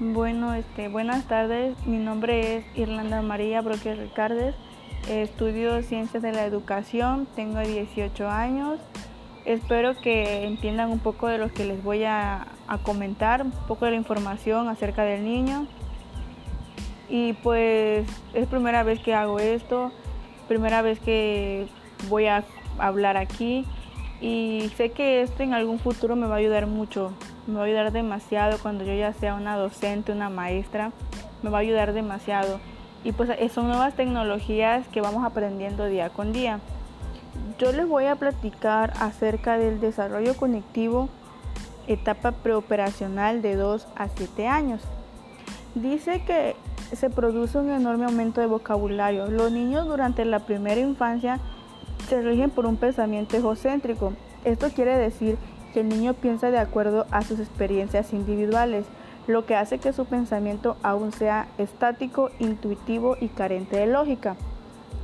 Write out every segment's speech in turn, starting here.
Bueno, este, buenas tardes. Mi nombre es Irlanda María Broque Ricardes. Estudio Ciencias de la Educación. Tengo 18 años. Espero que entiendan un poco de lo que les voy a, a comentar, un poco de la información acerca del niño. Y pues es primera vez que hago esto, primera vez que voy a hablar aquí y sé que esto en algún futuro me va a ayudar mucho, me va a ayudar demasiado cuando yo ya sea una docente, una maestra, me va a ayudar demasiado. Y pues son nuevas tecnologías que vamos aprendiendo día con día. Yo les voy a platicar acerca del desarrollo conectivo, etapa preoperacional de 2 a 7 años. Dice que se produce un enorme aumento de vocabulario. Los niños durante la primera infancia se rigen por un pensamiento egocéntrico. Esto quiere decir el niño piensa de acuerdo a sus experiencias individuales, lo que hace que su pensamiento aún sea estático, intuitivo y carente de lógica.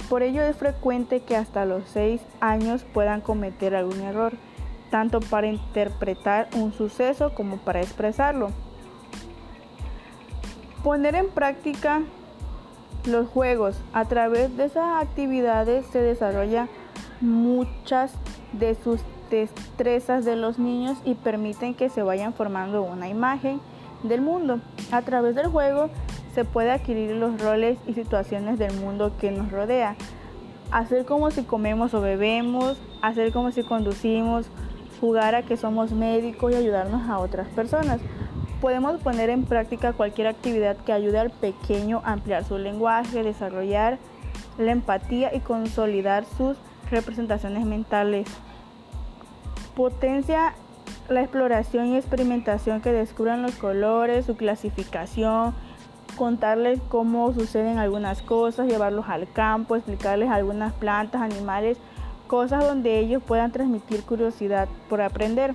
Por ello es frecuente que hasta los 6 años puedan cometer algún error, tanto para interpretar un suceso como para expresarlo. Poner en práctica los juegos. A través de esas actividades se desarrolla muchas de sus destrezas de los niños y permiten que se vayan formando una imagen del mundo. A través del juego se puede adquirir los roles y situaciones del mundo que nos rodea. Hacer como si comemos o bebemos, hacer como si conducimos, jugar a que somos médicos y ayudarnos a otras personas. Podemos poner en práctica cualquier actividad que ayude al pequeño a ampliar su lenguaje, desarrollar la empatía y consolidar sus representaciones mentales. Potencia la exploración y experimentación que descubran los colores, su clasificación, contarles cómo suceden algunas cosas, llevarlos al campo, explicarles algunas plantas, animales, cosas donde ellos puedan transmitir curiosidad por aprender.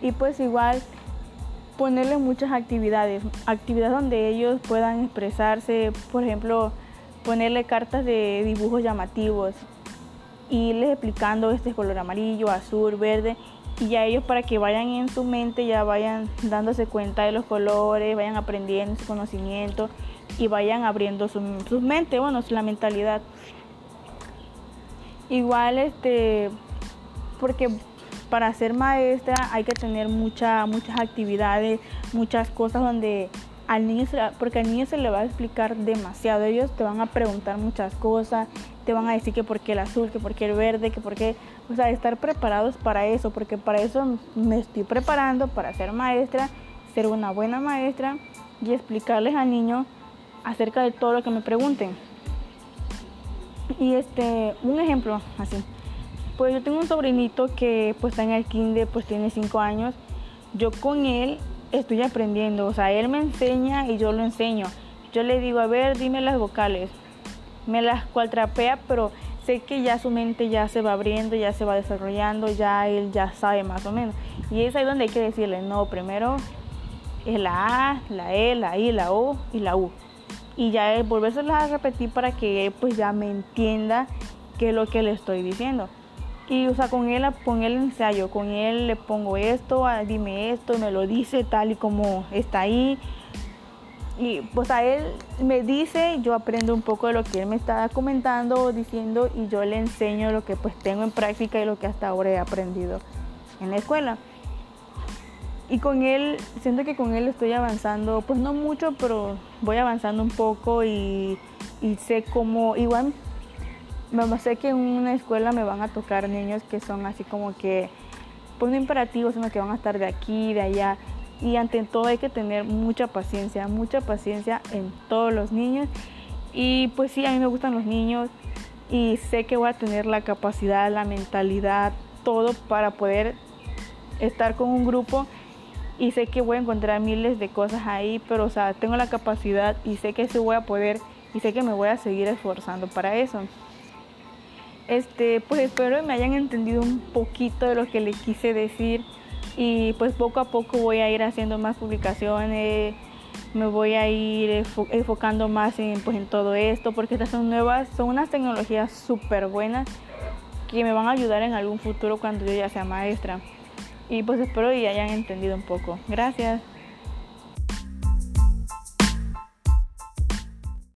Y pues igual ponerle muchas actividades, actividades donde ellos puedan expresarse, por ejemplo, ponerle cartas de dibujos llamativos, y irles explicando este color amarillo, azul, verde, y ya ellos para que vayan en su mente, ya vayan dándose cuenta de los colores, vayan aprendiendo su conocimiento y vayan abriendo su, su mente, bueno, la mentalidad. Igual, este, porque para ser maestra hay que tener mucha, muchas actividades, muchas cosas donde al niño, se, porque al niño se le va a explicar demasiado, ellos te van a preguntar muchas cosas, te van a decir que por qué el azul, que por qué el verde, que por qué, o sea, estar preparados para eso, porque para eso me estoy preparando para ser maestra, ser una buena maestra y explicarles al niño acerca de todo lo que me pregunten. Y este, un ejemplo así. Pues yo tengo un sobrinito que pues está en el kinder, pues tiene 5 años. Yo con él estoy aprendiendo, o sea, él me enseña y yo lo enseño. Yo le digo, a ver, dime las vocales. Me las cualtrapea, pero sé que ya su mente ya se va abriendo, ya se va desarrollando, ya él ya sabe más o menos. Y es ahí donde hay que decirle, no, primero es la A, la E, la I, la O y la U. Y ya es volvérselas a repetir para que él pues ya me entienda qué es lo que le estoy diciendo. Y o sea, con él, con él ensayo, con él le pongo esto, ah, dime esto, me lo dice tal y como está ahí. Y pues a él me dice, yo aprendo un poco de lo que él me está comentando o diciendo y yo le enseño lo que pues tengo en práctica y lo que hasta ahora he aprendido en la escuela. Y con él, siento que con él estoy avanzando, pues no mucho, pero voy avanzando un poco y, y sé cómo, igual sé que en una escuela me van a tocar niños que son así como que, pues no imperativos, sino que van a estar de aquí, de allá. Y ante todo hay que tener mucha paciencia, mucha paciencia en todos los niños. Y pues sí, a mí me gustan los niños y sé que voy a tener la capacidad, la mentalidad, todo para poder estar con un grupo y sé que voy a encontrar miles de cosas ahí, pero o sea, tengo la capacidad y sé que sí voy a poder y sé que me voy a seguir esforzando para eso. Este, pues espero que me hayan entendido un poquito de lo que les quise decir y pues poco a poco voy a ir haciendo más publicaciones, me voy a ir enfocando más en, pues, en todo esto porque estas son nuevas, son unas tecnologías súper buenas que me van a ayudar en algún futuro cuando yo ya sea maestra. Y pues espero que hayan entendido un poco. Gracias.